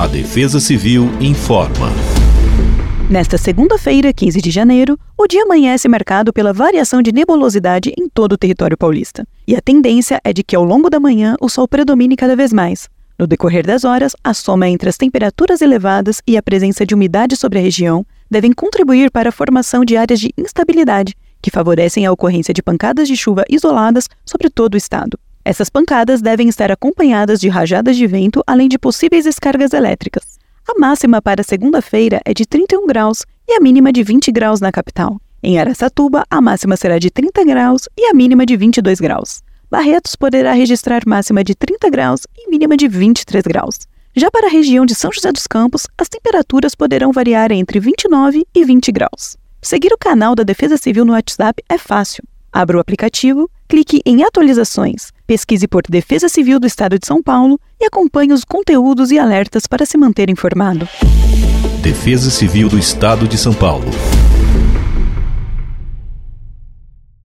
A Defesa Civil informa. Nesta segunda-feira, 15 de janeiro, o dia amanhece marcado pela variação de nebulosidade em todo o território paulista. E a tendência é de que ao longo da manhã o sol predomine cada vez mais. No decorrer das horas, a soma entre as temperaturas elevadas e a presença de umidade sobre a região devem contribuir para a formação de áreas de instabilidade, que favorecem a ocorrência de pancadas de chuva isoladas sobre todo o estado. Essas pancadas devem estar acompanhadas de rajadas de vento, além de possíveis descargas elétricas. A máxima para segunda-feira é de 31 graus e a mínima de 20 graus na capital. Em Araçatuba, a máxima será de 30 graus e a mínima de 22 graus. Barretos poderá registrar máxima de 30 graus e mínima de 23 graus. Já para a região de São José dos Campos, as temperaturas poderão variar entre 29 e 20 graus. Seguir o canal da Defesa Civil no WhatsApp é fácil. Abra o aplicativo, clique em Atualizações, pesquise por Defesa Civil do Estado de São Paulo e acompanhe os conteúdos e alertas para se manter informado. Defesa Civil do Estado de São Paulo.